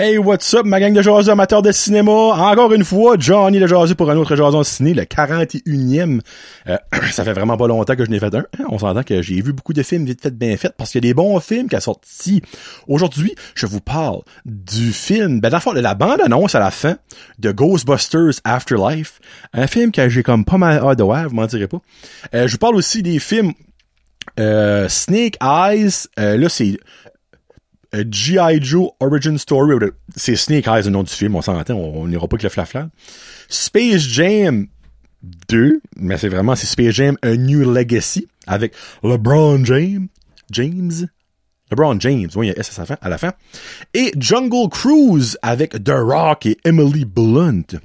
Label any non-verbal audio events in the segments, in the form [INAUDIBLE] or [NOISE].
Hey, what's up, ma gang de jaseux amateurs de cinéma? Encore une fois, Johnny le jaseux pour un autre jason ciné, le 41e. Euh, [CLEARS THROAT] ça fait vraiment pas longtemps que je n'ai fait un. On s'entend que j'ai vu beaucoup de films vite fait bien faits parce qu'il y a des bons films qui sont sortis. Aujourd'hui, je vous parle du film, ben de la bande-annonce à la fin de Ghostbusters Afterlife. Un film que j'ai comme pas mal hâte de vous m'en direz pas. Euh, je vous parle aussi des films euh, Snake Eyes, euh, là c'est euh, G.I. Joe Origin Story, c'est Snake Eyes le nom du film, on s'entend, on n'ira pas que le flafla. Space Jam 2, mais c'est vraiment, c'est Space Jam A New Legacy, avec LeBron James, James, LeBron James, oui, il y a S à la fin, et Jungle Cruise avec The Rock et Emily Blunt.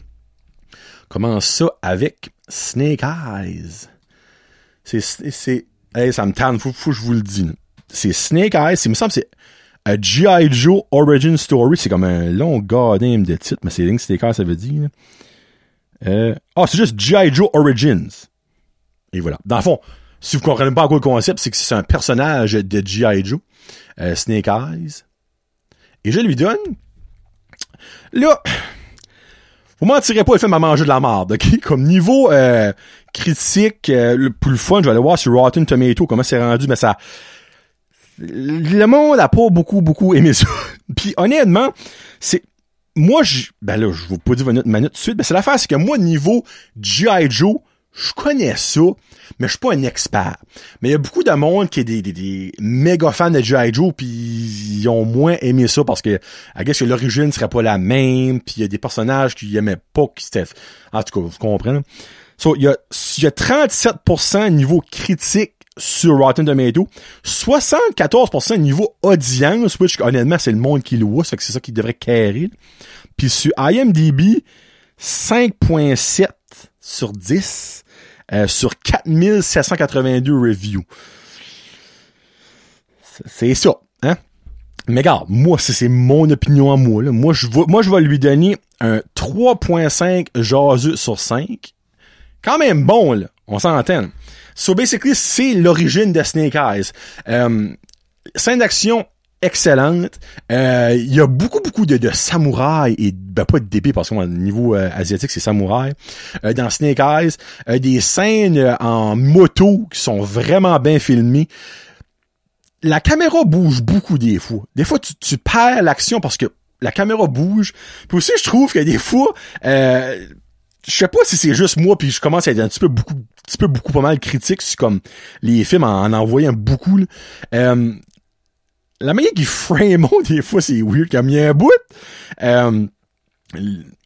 Commence ça avec Snake Eyes? C'est, c'est, hey, ça me tanne, faut, faut que je vous le dise. C'est Snake Eyes, il me semble c'est a G.I. Joe Origin Story, c'est comme un long goddamn de titre, mais c'est que c'était ça veut dire. Euh, ah, c'est juste G.I. Joe Origins. Et voilà. Dans le fond, si vous comprenez pas encore le concept, c'est que c'est un personnage de G.I. Joe, euh, Snake Eyes. Et je lui donne, là, vous mentirez pas, le film m'a mangé de la merde, ok? [LAUGHS] Comme niveau euh, critique, euh, le plus fun, je vais aller voir sur Rotten Tomato comment c'est rendu, mais ça, le monde a pas beaucoup, beaucoup aimé ça. [LAUGHS] Puis honnêtement, c'est. Moi, je. Ben là, je vous pas dire ma note tout de suite, mais c'est l'affaire, c'est que moi, niveau G.I. Joe, je connais ça, mais je suis pas un expert. Mais il y a beaucoup de monde qui est des, des, des méga fans de G.I. Joe, puis ils ont moins aimé ça parce que, I guess que l'origine serait pas la même, puis il y a des personnages qui aimaient pas, qui c'était... En tout cas, vous comprenez. So, il y a, y a 37% niveau critique sur Rotten Tomato. 74% niveau audience, which honnêtement c'est le monde qui voit, c'est que c'est ça qui devrait carrer. Puis sur IMDb, 5.7 sur 10 euh, sur 4782 reviews. C'est ça, hein? Mais regarde, moi, c'est mon opinion à moi. Là. Moi, je vais, moi, je vais lui donner un 3.5 jaseux sur 5. Quand même bon, là. On s'entend. So basically, c'est l'origine de Snake Eyes. Euh, scène d'action excellente. Euh, il y a beaucoup, beaucoup de, de samouraïs et ben, pas de d'épée parce qu'au niveau euh, asiatique, c'est samouraï. Euh, dans Snake Eyes, des scènes en moto qui sont vraiment bien filmées. La caméra bouge beaucoup des fois. Des fois, tu, tu perds l'action parce que la caméra bouge. Puis aussi, je trouve que des fois, euh, je sais pas si c'est juste moi puis je commence à être un petit peu beaucoup petit peu beaucoup pas mal critique sur comme les films en, en envoyant beaucoup euh, la manière qu'ils frame [LAUGHS] des fois c'est weird comme il y a un bout. Euh,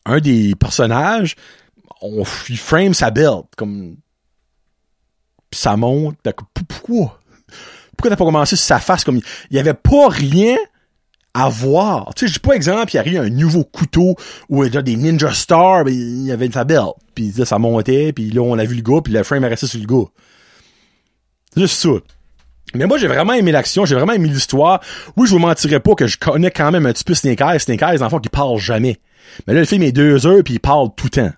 un des personnages on il frame sa belt comme pis ça monte pourquoi? Pourquoi t'as pas commencé sur sa face comme il y avait pas rien à voir. Tu sais, je pas exemple, il arrive un nouveau couteau ou déjà des Ninja Stars, ben, il y avait une belle. Puis là, ça montait, puis là, on a vu le gars, puis le frame est resté sur le gars. C'est juste ça. Mais moi, j'ai vraiment aimé l'action, j'ai vraiment aimé l'histoire. Oui, je vous mentirais pas que je connais quand même un petit peu Snake Eyes. Snake Eyes, en fait, qui parle jamais. Mais là, le film est deux heures, puis il parle tout le temps.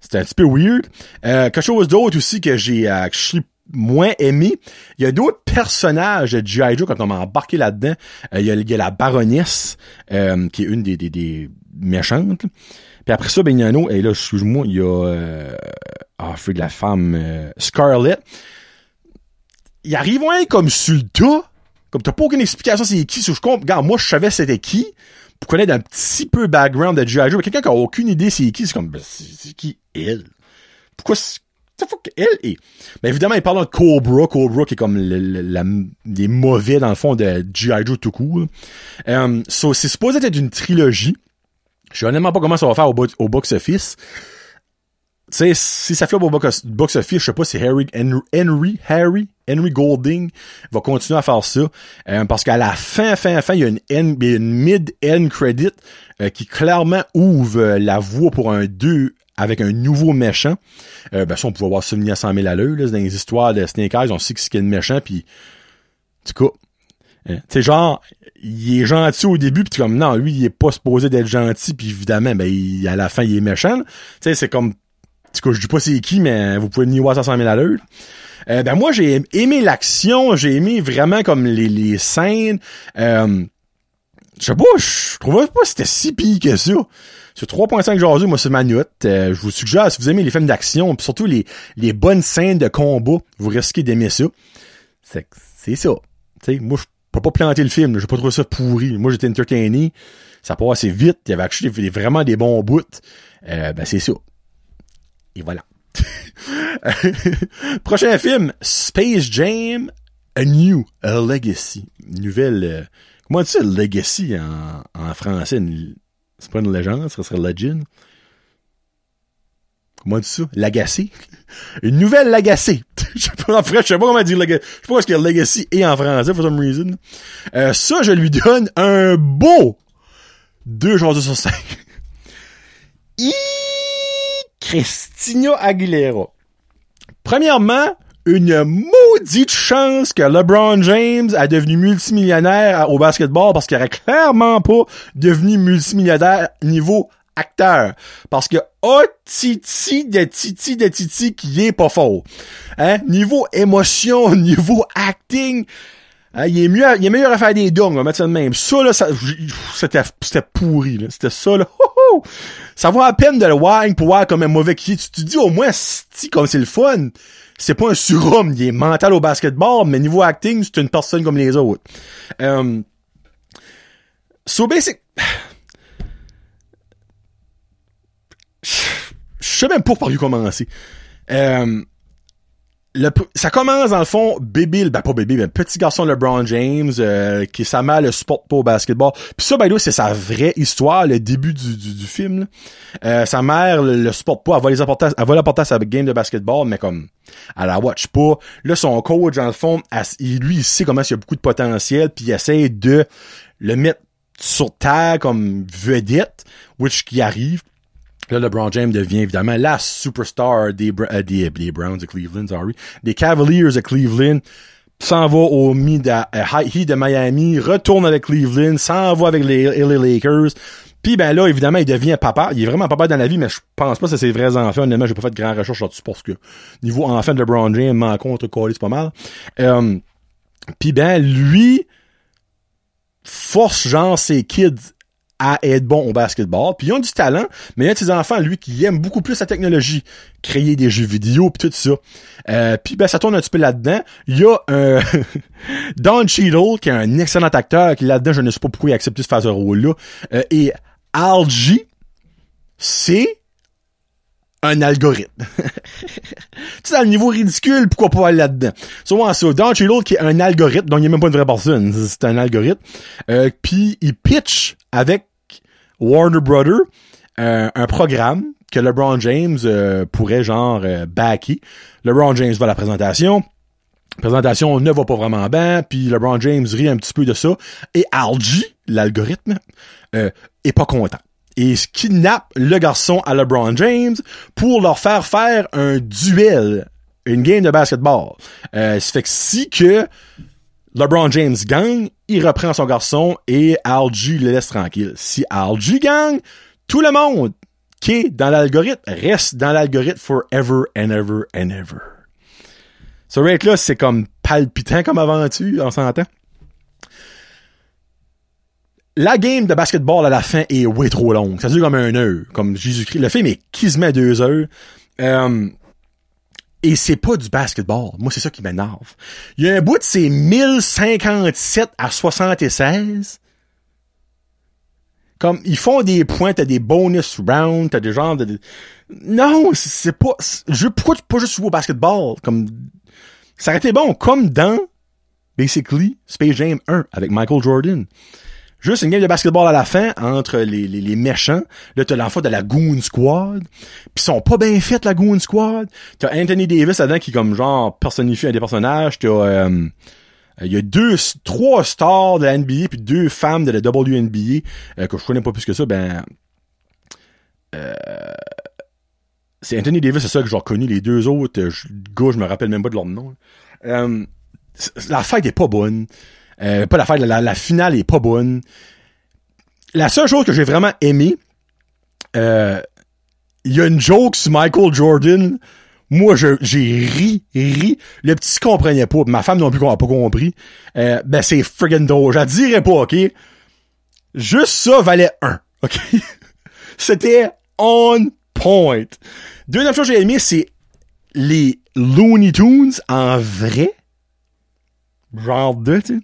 C'était un petit peu weird. Euh, quelque chose d'autre aussi que j'ai euh, moins aimé. Il y a d'autres personnages de G.I. Joe quand on m'a embarqué là-dedans. Euh, il, y a, la baronesse, euh, qui est une des, des, des méchantes. Puis après ça, ben, il y a un et là, excuse-moi, il y a, euh, ah, de la femme, euh, Scarlett. Il arrive ouais, comme sur le tas. Comme t'as pas aucune explication c'est qui. Si je comprends, regarde, moi, je savais c'était qui. Pour connaître un petit peu background de G.I. Joe. Quelqu'un qui a aucune idée c'est qui, c'est comme, ben, c'est qui elle? Pourquoi elle est. Mais évidemment, il parle de Cobra, Cobra qui est comme le, les mauvais dans le fond de G.I. Joe tout court. So, c'est supposé être une trilogie. Je sais honnêtement pas comment ça va faire au, box-office. Tu sais, si ça fait au box-office, je sais pas si Harry, Henry, Harry, Henry Golding va continuer à faire ça. Euh, parce qu'à la fin, fin, fin, il y a une, une mid-end credit euh, qui clairement ouvre la voie pour un 2 avec un nouveau méchant. Euh, ben ça, on pouvait voir ça venir à 100 000 à l'heure. Dans les histoires de Snake Eyes, on sait y a de méchant, puis... Du coup, euh, tu sais, genre, il est gentil au début, puis comme, non, lui, il est pas supposé d'être gentil, puis évidemment, ben, à la fin, il est méchant. Tu sais, c'est comme... Du coup, je dis pas c'est qui, mais vous pouvez venir voir ça à 100 000 à l'heure. Euh, ben moi, j'ai aimé l'action, j'ai aimé vraiment comme les, les scènes... Euh, je sais pas, je trouvais pas que c'était si pire que ça. Sur 3.5 jaseux, moi, c'est ma note. Euh, je vous suggère, si vous aimez les films d'action, puis surtout les, les bonnes scènes de combat, vous risquez d'aimer ça. C'est, c'est ça. Tu sais, moi, je peux pas planter le film. J'ai pas trouvé ça pourri. Moi, j'étais entertainé. Ça passe assez vite. Il y avait actually vraiment des bons bouts. Euh, ben, c'est ça. Et voilà. [LAUGHS] Prochain film, Space Jam, A New a Legacy. Nouvelle... Euh, comment dit ça, Legacy en, français? C'est pas une légende, ça serait Legend. Comment on dit ça? L'agacé? Une nouvelle Lagacé. [LAUGHS] je sais pas, je sais pas comment dire Legacy. Je sais pas ce que Legacy est en français, for some reason. Euh, ça, je lui donne un beau 2 jours sur 5. [LAUGHS] Christina Aguilera. Premièrement, une maudite chance que LeBron James a devenu multimillionnaire au basketball parce qu'il aurait clairement pas devenu multimillionnaire niveau acteur. Parce que oh titi de titi de titi qui est pas fort. Hein? Niveau émotion, [LAUGHS] niveau acting, hein, il est mieux, il est meilleur à faire des dongs, on va mettre ça de même. Ça, là, ça, c'était, c'était pourri, là. C'était ça, là. [LAUGHS] Ça vaut à peine de le wine pour voir comme un mauvais qui Tu te dis au moins, si, comme c'est le fun c'est pas un surhomme, il est mental au basketball, mais niveau acting, c'est une personne comme les autres. Um, so basic... [SIGHS] Je sais même pas par où commencer. Um, le, ça commence dans le fond, bébé, ben pas bébé, mais petit garçon LeBron James, euh, qui sa mère le sport pas au basketball. Puis ça, by the c'est sa vraie histoire, le début du, du, film. Euh, sa mère le, le sport pas, elle va les apporter, elle l'apporter à sa game de basketball, mais comme elle la watch pas. Là, son coach, dans le fond, lui, il sait comment il y a beaucoup de potentiel, puis il essaie de le mettre sur terre comme vedette, which qui arrive. Là, LeBron James devient évidemment la superstar des, euh, des, des, Browns de Cleveland, sorry, des Cavaliers de Cleveland, s'en va au Heat euh, de Miami, retourne avec Cleveland, s'en va avec les LA Lakers. Puis ben là, évidemment, il devient papa. Il est vraiment papa dans la vie, mais je pense pas que c'est ses vrais enfants. Honnêtement, j'ai pas fait de grandes recherches là-dessus parce que niveau enfant de LeBron James, m'en contre c'est pas mal. Euh, puis ben lui force genre ses kids à être bon au basketball. Puis ils ont du talent, mais il y a des enfants, lui, qui aiment beaucoup plus la technologie, créer des jeux vidéo, puis tout ça. Euh, puis ben ça tourne un petit peu là-dedans. Il y a un [LAUGHS] Don Cheadle, qui est un excellent acteur, qui là-dedans, je ne sais pas pourquoi il a accepté de faire ce rôle-là. Euh, et Algie, c'est un algorithme. [LAUGHS] tu dans le niveau ridicule, pourquoi pas aller là-dedans? Souvent ça. Don Cheadle, qui est un algorithme, donc il n'est même pas une vraie personne, c'est un algorithme. Euh, puis il pitch avec Warner Brother, euh, un programme que LeBron James euh, pourrait genre euh, backer. LeBron James va à la présentation. Présentation ne va pas vraiment bien, puis LeBron James rit un petit peu de ça. Et Algie, l'algorithme, est pas content. Et kidnappe le garçon à LeBron James pour leur faire faire un duel, une game de basketball. Euh, ça fait que si que LeBron James gagne, il reprend son garçon et Algie le laisse tranquille. Si Algie gagne, tout le monde qui est dans l'algorithme reste dans l'algorithme forever and ever and ever. Ce rate là, c'est comme palpitant comme aventure, on s'entend. La game de basketball à la fin est way trop longue. Ça dure comme un heure, comme Jésus-Christ. Le film est quasiment deux heures. Euh, et c'est pas du basketball. Moi, c'est ça qui m'énerve. Il y a un bout de ces 1057 à 76. Comme, ils font des points, t'as des bonus rounds, t'as des genres de... Non, c'est pas... Je, pourquoi tu pas juste jouer au basketball? Comme, ça aurait été bon, comme dans, basically, Space Jam 1 avec Michael Jordan. Juste une game de basketball à la fin entre les, les, les méchants. Là, t'as l'enfant de la Goon Squad. Puis sont pas bien faites, la Goon Squad. T'as Anthony Davis là-dedans qui, comme genre, personnifie un des personnages. T'as... Euh, il y a deux, trois stars de la NBA puis deux femmes de la WNBA euh, que je connais pas plus que ça. Ben, euh, c'est Anthony Davis, c'est ça que j'ai reconnu. Les deux autres je, gars, je me rappelle même pas de leur nom. Euh, la fête est pas bonne. Euh, pas la fête, la, la, finale est pas bonne. La seule chose que j'ai vraiment aimé, euh, il y a une joke sur Michael Jordan. Moi, j'ai ri, ri. Le petit comprenait pas. Ma femme non plus n'a pas compris. Euh, ben, c'est friggin' drôle. Je dirais pas, OK? Juste ça valait un. OK? [LAUGHS] C'était on point. Deuxième chose que j'ai aimé, c'est les Looney Tunes en vrai. Genre de, tu sais.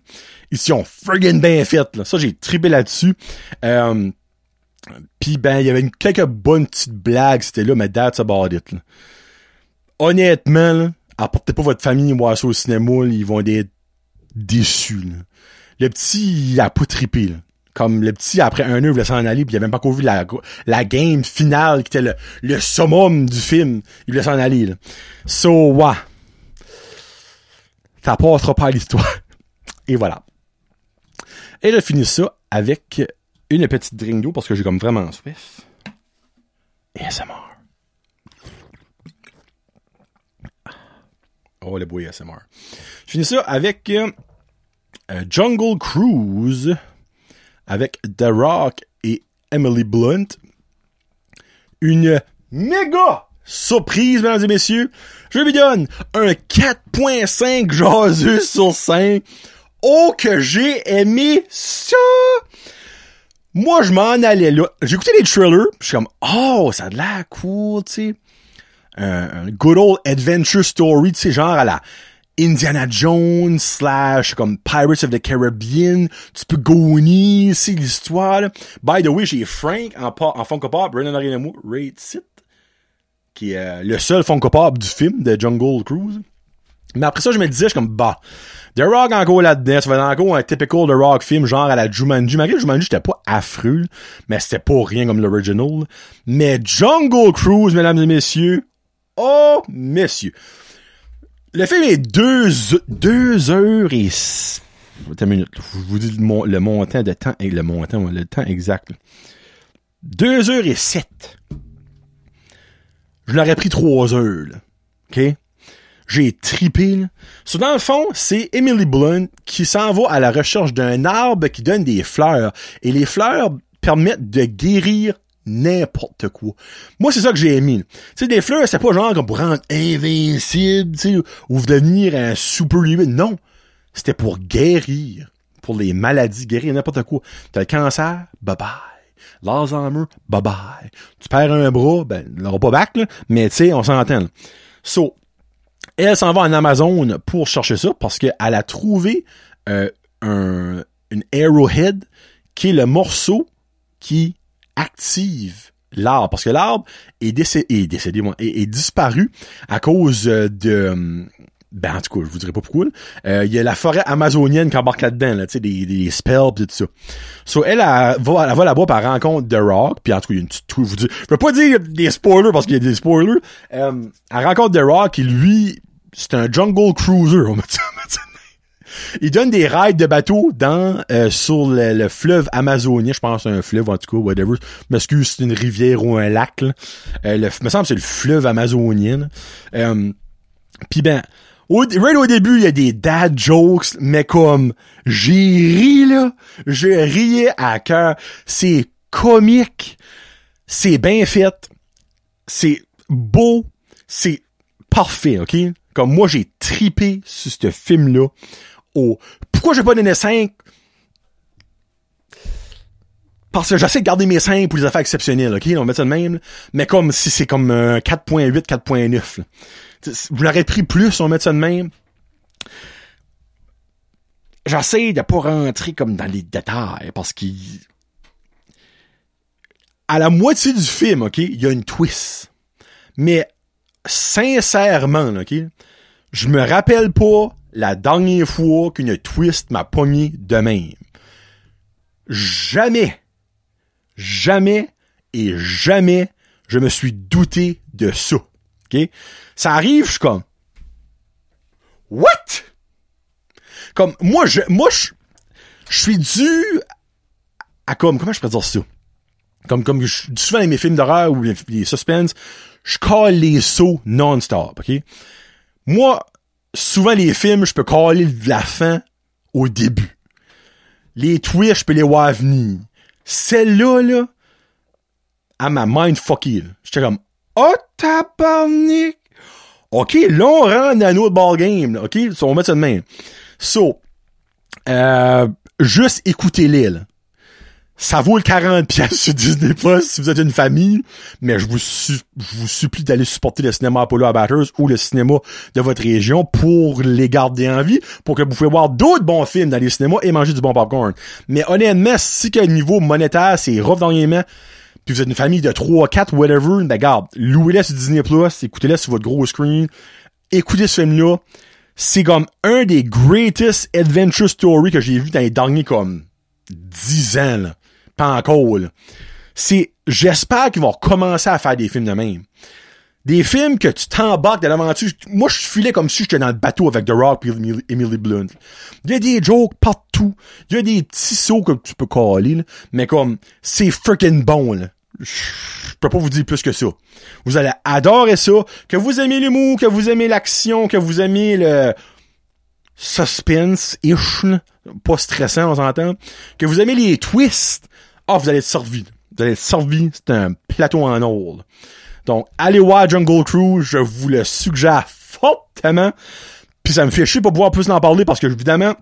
Ils sont friggin' bien fait, là. Ça, j'ai tripé là-dessus. Euh, Pis ben, il y avait une, quelques bonnes petites blagues, c'était là, mais that's about it, là. Honnêtement, là, apportez pas votre famille voir ça au cinéma, là, ils vont être déçus, là. Le petit, il a pas trippé, là. Comme le petit, après un heure, il voulait s'en aller, puis il avait même pas encore vu la, la game finale, qui était le, le summum du film. Il voulait s'en aller, là. So, ouais. Ça passera pas à l'histoire. [LAUGHS] Et voilà. Et je finis ça avec une petite drink d'eau parce que j'ai comme vraiment soif. ASMR. Oh, le bruit ASMR. Je finis ça avec euh, Jungle Cruise avec The Rock et Emily Blunt. Une méga surprise, mesdames et messieurs. Je lui donne un 4.5 jaseux sur 5. Oh, que j'ai aimé ça! Moi, je m'en allais là. J'ai écouté les trailers, je suis comme, oh, ça a l'air cool, tu sais. Un, good old adventure story, tu sais, genre à la Indiana Jones slash comme Pirates of the Caribbean, tu peux goni, c'est l'histoire. By the way, j'ai Frank en, en Funko Pop, Brennan Arenamo, Raid Sit, qui est euh, le seul Funko Pop du film de Jungle Cruise. Mais après ça, je me disais, je suis comme, bah, The Rock encore là-dedans, ça va être encore un typical The Rock film, genre à la Jumanji. Malgré Jumanji, j'étais pas affreux, mais c'était pas rien comme l'original. Mais Jungle Cruise, mesdames et messieurs, oh, messieurs. Le film est deux, deux heures et... Une minute, je vous dis le, montant de temps, le montant, le temps exact. Deux heures et sept. Je l'aurais pris trois heures, là. OK? J'ai tripé. Là. So, dans le fond, c'est Emily Blunt qui s'en va à la recherche d'un arbre qui donne des fleurs. Et les fleurs permettent de guérir n'importe quoi. Moi, c'est ça que j'ai aimé. Tu sais, des fleurs, c'est pas genre comme pour rendre invincible, tu sais, ou devenir un super limite. Non. C'était pour guérir. Pour les maladies, guérir n'importe quoi. T'as le cancer, bye bye. L'Alzheimer, bye bye. Tu perds un bras, ben, l'aura pas back, là, mais tu sais, on s'entend. So, elle s'en va en Amazon pour chercher ça parce qu'elle a trouvé euh, un, une Arrowhead qui est le morceau qui active l'arbre. Parce que l'arbre est, décédé est, est, disparu à cause de... Ben, en tout cas, je vous dirai pas pourquoi. Euh, il y a la forêt amazonienne qui embarque là-dedans, là, tu sais, des, des spells pis tout ça. So, elle, elle, va, va là-bas par rencontre de Rock, puis en tout cas, il y a une petite... Je vous je peux pas dire des spoilers parce qu'il y a des spoilers. Euh, elle rencontre de Rock, qui lui, c'est un jungle cruiser, on Il donne des rides de bateau dans euh, sur le, fleuve amazonien, je pense un fleuve en tout cas, whatever. M'excuse, c'est une rivière ou un lac. Là. Euh, le, me semble que c'est le fleuve amazonien. Euh, Puis ben, au, right au début, il y a des dad jokes, mais comme j'ai ri là, je riais à cœur. C'est comique, c'est bien fait, c'est beau, c'est parfait, ok? Comme moi, j'ai tripé sur ce film-là. Oh, pourquoi j'ai pas donné 5? Parce que j'essaie de garder mes 5 pour les affaires exceptionnelles, ok? On va mettre ça de même. Mais comme si c'est comme 4.8, 4.9. Vous l'aurez pris plus, on mettre ça de même. J'essaie de pas rentrer comme dans les détails parce qu'il... À la moitié du film, ok, il y a une twist. Mais sincèrement, ok, je me rappelle pas la dernière fois qu'une twist m'a pogné de même. Jamais, jamais et jamais je me suis douté de ça. OK? Ça arrive, je suis comme What? Comme moi je moi je je suis dû à comme comment je peux dire ça? Comme comme je, souvent dans mes films d'horreur ou les, les suspense, je colle les sauts non-stop, OK? Moi, souvent les films, je peux caler la fin au début. Les twists, je peux les voir venir. Celle-là, là, à ma mind fucky. J'étais comme, oh tabarnak! OK, là, on rentre dans un autre ballgame, OK? So, on met ça de même. So, euh, juste écoutez-les, là. Ça vaut le 40 pièces sur Disney Plus si vous êtes une famille, mais je vous, supplie d'aller supporter le cinéma Apollo à Batters ou le cinéma de votre région pour les garder en vie, pour que vous pouvez voir d'autres bons films dans les cinémas et manger du bon popcorn. Mais honnêtement, si le niveau monétaire, c'est rough dans les mains, puis vous êtes une famille de 3, 4, whatever, ben garde, louez-les sur Disney Plus, écoutez-les sur votre gros screen, écoutez ce film-là. C'est comme un des greatest adventure stories que j'ai vu dans les derniers comme 10 ans, là pas encore, C'est, j'espère qu'ils vont recommencer à faire des films de même. Des films que tu t'embarques de l'aventure. Moi, je filais comme si j'étais dans le bateau avec The Rock et Emily Blunt. Il y a des jokes partout. Il y a des petits sauts que tu peux coller, mais comme, c'est freaking bon, là. Je peux pas vous dire plus que ça. Vous allez adorer ça. Que vous aimez l'humour, que vous aimez l'action, que vous aimez le suspense-ish, pas stressant, on s'entend. Que vous aimez les twists ah, vous allez être servi. Vous allez être servi. C'est un plateau en or. Donc, allez voir Jungle Cruise. Je vous le suggère fortement. Puis ça me fait chier pas pouvoir plus en parler parce que, évidemment,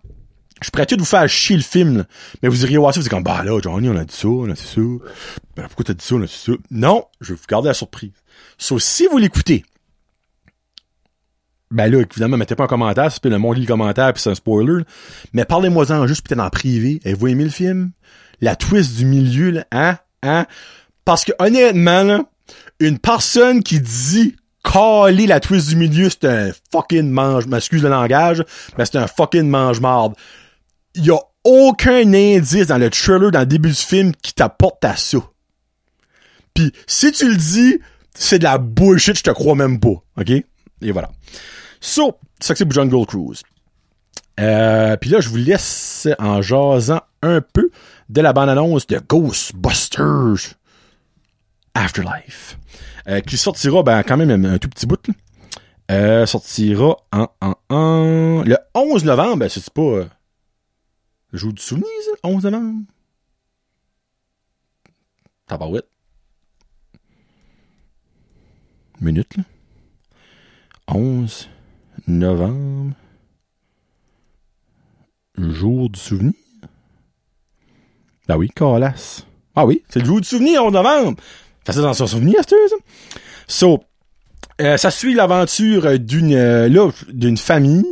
je pourrais tout vous faire chier le film, mais vous iriez voir ça, vous êtes comme, bah là, Johnny, on a dit ça, on a dit ça. Ben, pourquoi t'as dit ça, on a dit ça? Non, je vais vous garder la surprise. Sauf si vous l'écoutez, ben là, évidemment, mettez pas un commentaire, c'est le monde lit le commentaire, puis c'est un spoiler, mais parlez-moi-en juste peut-être en privé. Avez-vous aimé le film? la twist du milieu, là, hein, hein? Parce que honnêtement, là, une personne qui dit caler la twist du milieu, c'est un fucking mange, m'excuse le langage, mais c'est un fucking mange-marde. Il y a aucun indice dans le trailer, dans le début du film, qui t'apporte à ça. Puis si tu le dis, c'est de la bullshit, je te crois même pas. OK? Et voilà. So, ça c'est pour Jungle Cruise. Euh, puis là, je vous laisse en jasant un peu de la bande-annonce de Ghostbusters Afterlife, euh, qui sortira ben, quand même un tout petit bout. Euh, sortira en, en, en, le 11 novembre. Ben, c'est pas jour du souvenir, ça, 11 novembre. Tabarouette. Minute, là. 11 novembre. Jour du souvenir. Ben oui. Ah oui, c'est le jour du souvenir en novembre. Fais ça dans son souvenir, c'est ça? So, euh, ça suit l'aventure d'une euh, d'une famille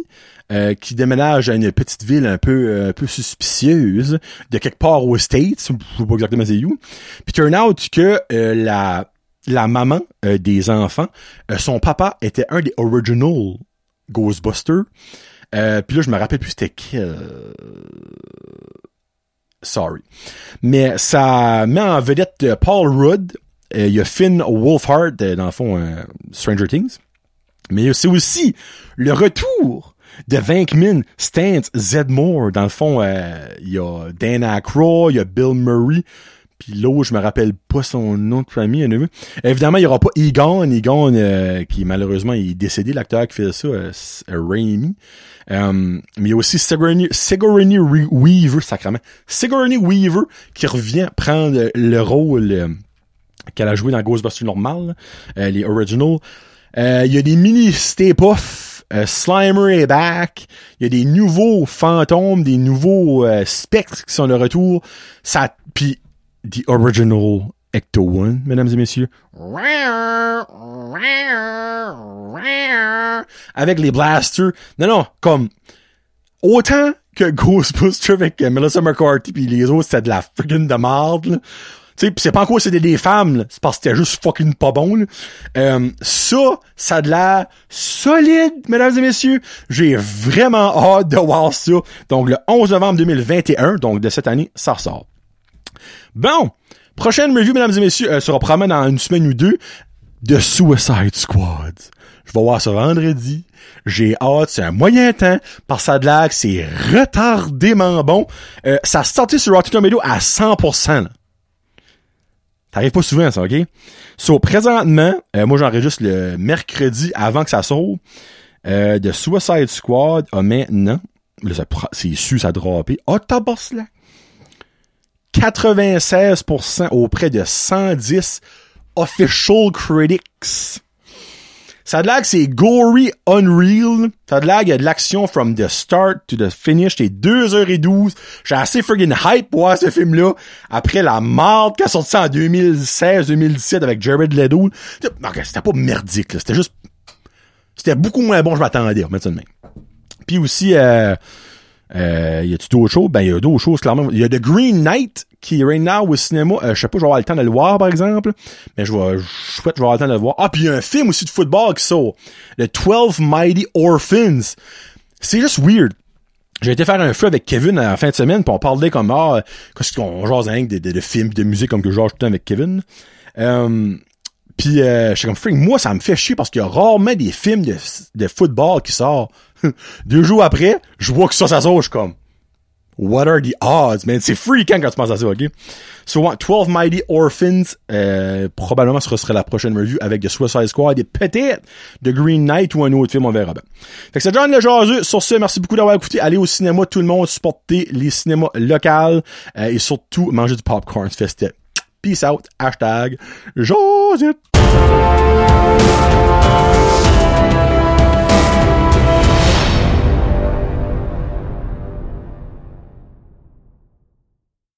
euh, qui déménage à une petite ville un peu un peu suspicieuse de quelque part aux States, je sais pas exactement où. Puis turn out que la la maman des enfants, son papa était un des original Ghostbusters. puis là je me rappelle plus c'était quel Sorry. Mais ça met en vedette euh, Paul Rudd. Euh, il y a Finn Wolfhard, euh, dans le fond, Stranger Things. Mais c'est aussi le retour de Vankman Stance Zedmore. Dans le fond, il y a Dan Aykroyd, il y a Bill Murray. Puis l'autre, je me rappelle pas son nom de famille. Évidemment, il y aura pas Egon. Egon, qui malheureusement est décédé, l'acteur qui fait ça, euh, Raimi. Euh, mais il y a aussi Sigourney, Sigourney Weaver, sacrément. Sigourney Weaver qui revient prendre le rôle euh, qu'elle a joué dans Ghostbusters normal, euh, les original. Il y a des mini step-off. Slimer est back. Il y a des nouveaux fantômes, des nouveaux spectres qui sont de retour. Ça, puis the original Ecto One, mesdames et messieurs. Avec les blasters. Non, non, comme, autant que Ghostbusters avec Melissa McCarthy pis les autres, c'était de la freaking de merde, C'est pas encore c'était des femmes, c'est parce que c'était juste fucking pas bon, euh, ça, ça a de l'air solide, mesdames et messieurs. J'ai vraiment hâte de voir ça. Donc, le 11 novembre 2021, donc de cette année, ça ressort. Bon, prochaine review, mesdames et messieurs, euh, sera probablement dans une semaine ou deux de Suicide Squad. Je vais voir ça vendredi. J'ai hâte, c'est un moyen temps. Par ça de lag, c'est retardément bon. Euh, ça sorti sur Rotten Tomatoes à 100%. T'arrives pas souvent ça, ok? So, présentement, euh, moi j'enregistre le mercredi avant que ça sorte. Euh, de Suicide Squad a maintenant, c'est su, ça a droppé. Oh, là. 96% auprès de 110 official critics. Ça a de que c'est gory unreal. Ça de l'air qu'il y a de l'action from the start to the finish. T'es 2h12. J'ai assez friggin' hype pour voir ce film-là. Après la marde qui a sorti en 2016-2017 avec Jared Leto. C'était pas merdique. C'était juste... C'était beaucoup moins bon je m'attendais, mettre ça de même. Puis aussi, euh, euh, y a-tu d'autres choses? Ben, il y a d'autres choses, clairement. Il y a The Green Knight, qui est right now au cinéma. Euh, je sais pas, je vais avoir le temps de le voir, par exemple. Mais je vais, je souhaite, je vais avoir le temps de le voir. Ah, puis il y a un film aussi de football qui sort. Le 12 Mighty Orphans. C'est juste weird. J'ai été faire un feu avec Kevin à la fin de semaine, puis on parlait comme, ah, qu'est-ce qu'on jase rien de, de, de, films, de musique, comme que je jase tout le temps avec Kevin. Euh, puis euh, je suis comme, freak, moi, ça me fait chier parce qu'il y a rarement des films de, de football qui sortent. [LAUGHS] Deux jours après, je vois que ça, ça sort, je suis comme, What are the odds, man? C'est freakant quand tu penses à ça, ok? So, 12 Mighty Orphans, euh, probablement ce serait la prochaine review avec The Suicide Squad et peut-être The Green Knight ou un autre film, on verra bien. Fait que c'est John Le Jaseux. Sur ce, merci beaucoup d'avoir écouté. Allez au cinéma, tout le monde, supporter les cinémas locaux euh, et surtout manger du popcorn festif. Peace out. Hashtag Josette.